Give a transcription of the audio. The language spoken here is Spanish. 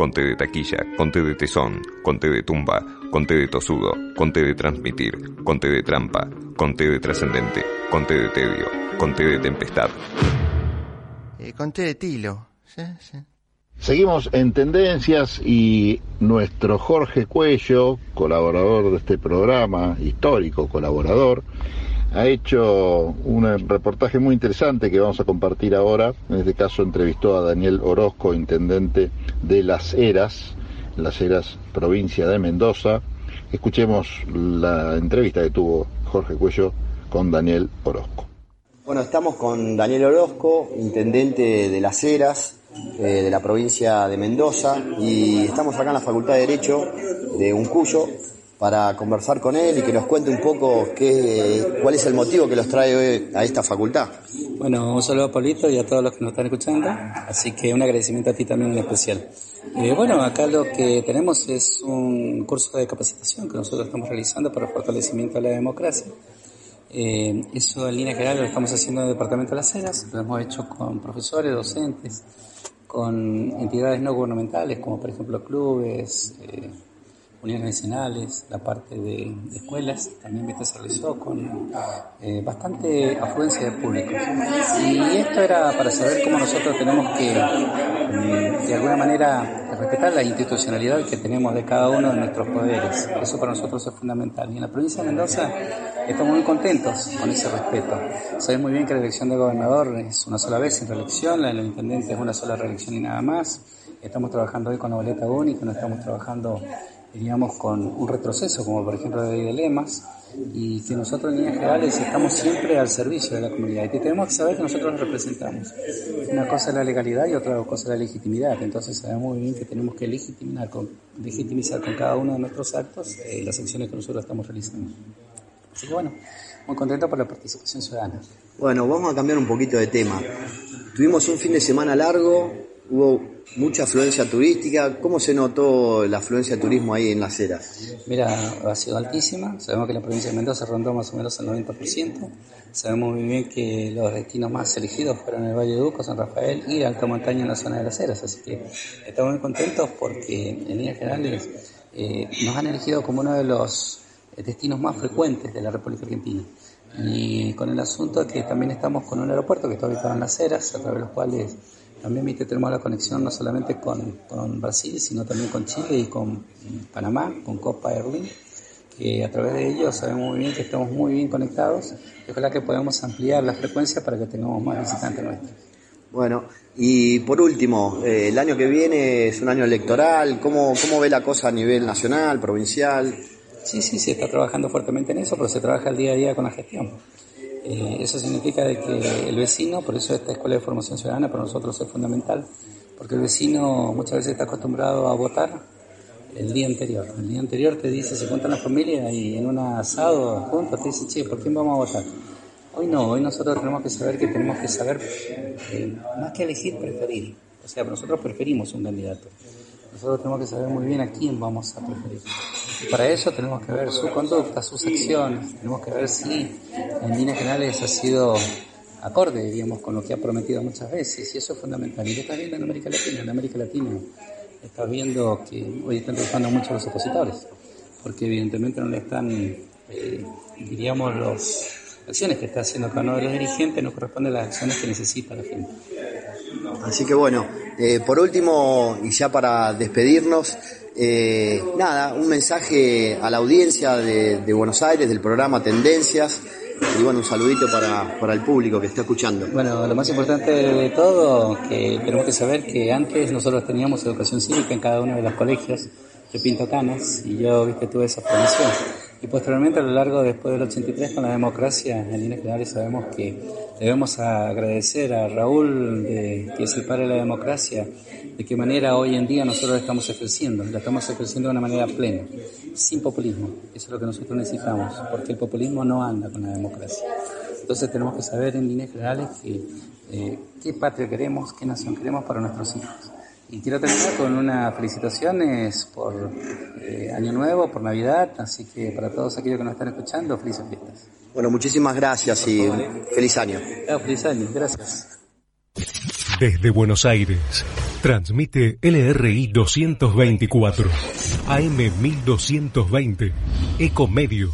Conte de taquilla, conte de tesón, conte de tumba, conte de tosudo, conte de transmitir, conte de trampa, conte de trascendente, conte de tedio, conte de tempestad. Eh, conté de tilo. Sí, sí. Seguimos en tendencias y nuestro Jorge Cuello, colaborador de este programa, histórico colaborador, ha hecho un reportaje muy interesante que vamos a compartir ahora. En este caso entrevistó a Daniel Orozco, intendente de Las Heras, Las Heras, provincia de Mendoza. Escuchemos la entrevista que tuvo Jorge Cuello con Daniel Orozco. Bueno, estamos con Daniel Orozco, intendente de Las Heras, eh, de la provincia de Mendoza, y estamos acá en la Facultad de Derecho de Uncuyo para conversar con él y que nos cuente un poco qué, cuál es el motivo que los trae hoy a esta facultad. Bueno, un saludo a Paulito y a todos los que nos están escuchando, así que un agradecimiento a ti también en especial. Eh, bueno, acá lo que tenemos es un curso de capacitación que nosotros estamos realizando para el fortalecimiento de la democracia. Eh, eso en línea general lo estamos haciendo en el Departamento de las Heras, lo hemos hecho con profesores, docentes, con entidades no gubernamentales como por ejemplo clubes, eh, uniones vecinales, la parte de, de escuelas, también se realizó con eh, bastante afluencia de público. Y esto era para saber cómo nosotros tenemos que, mm, de alguna manera, respetar la institucionalidad que tenemos de cada uno de nuestros poderes. Eso para nosotros es fundamental. Y en la provincia de Mendoza estamos muy contentos con ese respeto. Sabes muy bien que la elección de gobernador es una sola vez en reelección, la del intendente es una sola reelección y nada más. Estamos trabajando hoy con la boleta única, no estamos trabajando diríamos, con un retroceso, como por ejemplo de dilemas, y que nosotros en líneas generales estamos siempre al servicio de la comunidad y que tenemos que saber que nosotros nos representamos. Una cosa es la legalidad y otra cosa es la legitimidad, entonces sabemos muy bien que tenemos que legitimar con, legitimizar con cada uno de nuestros actos eh, las acciones que nosotros estamos realizando. Así que bueno, muy contento por la participación ciudadana. Bueno, vamos a cambiar un poquito de tema. Tuvimos un fin de semana largo, hubo mucha afluencia turística. ¿Cómo se notó la afluencia de turismo ahí en Las Heras? Mira, ha sido altísima. Sabemos que la provincia de Mendoza rondó más o menos el 90%. Sabemos muy bien que los destinos más elegidos fueron el Valle de Duco, San Rafael y Alta Montaña en la zona de Las Heras. Así que estamos muy contentos porque en líneas generales eh, nos han elegido como uno de los destinos más frecuentes de la República Argentina. Y con el asunto de que también estamos con un aeropuerto que está ubicado en Las Heras, a través de los cuales también ¿viste? tenemos la conexión no solamente con, con, Brasil, sino también con Chile y con Panamá, con Copa Airlink, que a través de ellos sabemos muy bien que estamos muy bien conectados y ojalá que podamos ampliar la frecuencia para que tengamos más visitantes nuestros. Bueno, y por último, eh, el año que viene es un año electoral, ¿cómo, ¿cómo ve la cosa a nivel nacional, provincial? Sí, sí, se está trabajando fuertemente en eso, pero se trabaja el día a día con la gestión. Eh, eso significa de que el vecino, por eso esta escuela de formación ciudadana para nosotros es fundamental, porque el vecino muchas veces está acostumbrado a votar el día anterior. El día anterior te dice, se cuenta la familia y en un asado juntos te dice, che, ¿por quién vamos a votar? Hoy no, hoy nosotros tenemos que saber que tenemos que saber, eh, más que elegir, preferir. O sea, nosotros preferimos un candidato. Nosotros tenemos que saber muy bien a quién vamos a preferir. Para eso tenemos que ver su conducta, sus acciones, tenemos que ver si en líneas generales ha sido acorde, digamos, con lo que ha prometido muchas veces, y eso es fundamental. Y lo estás viendo en América Latina, en América Latina estás viendo que hoy están trabajando mucho los opositores, porque evidentemente no le están, eh, diríamos, las acciones que está haciendo cada uno de los dirigentes no corresponden a las acciones que necesita la gente. Así que bueno, eh, por último, y ya para despedirnos, eh, nada, un mensaje a la audiencia de, Buenos Aires, del programa Tendencias, y bueno, un saludito para, para, el público que está escuchando. Bueno, lo más importante de todo, que tenemos que saber que antes nosotros teníamos educación cívica en cada uno de los colegios, yo pinto canas, y yo, viste, tuve esa formación. Y posteriormente, a lo largo después del 83, con la democracia, en líneas generales sabemos que debemos agradecer a Raúl, de, que es el la democracia, de qué manera hoy en día nosotros la estamos ejerciendo. La estamos ejerciendo de una manera plena, sin populismo. Eso es lo que nosotros necesitamos, porque el populismo no anda con la democracia. Entonces tenemos que saber en líneas generales que, eh, qué patria queremos, qué nación queremos para nuestros hijos. Y quiero terminar con unas felicitaciones por eh, Año Nuevo, por Navidad, así que para todos aquellos que nos están escuchando, felices fiestas. Bueno, muchísimas gracias y feliz año. feliz año, gracias. Desde Buenos Aires, Transmite LRI 224, AM 1220, Ecomedios.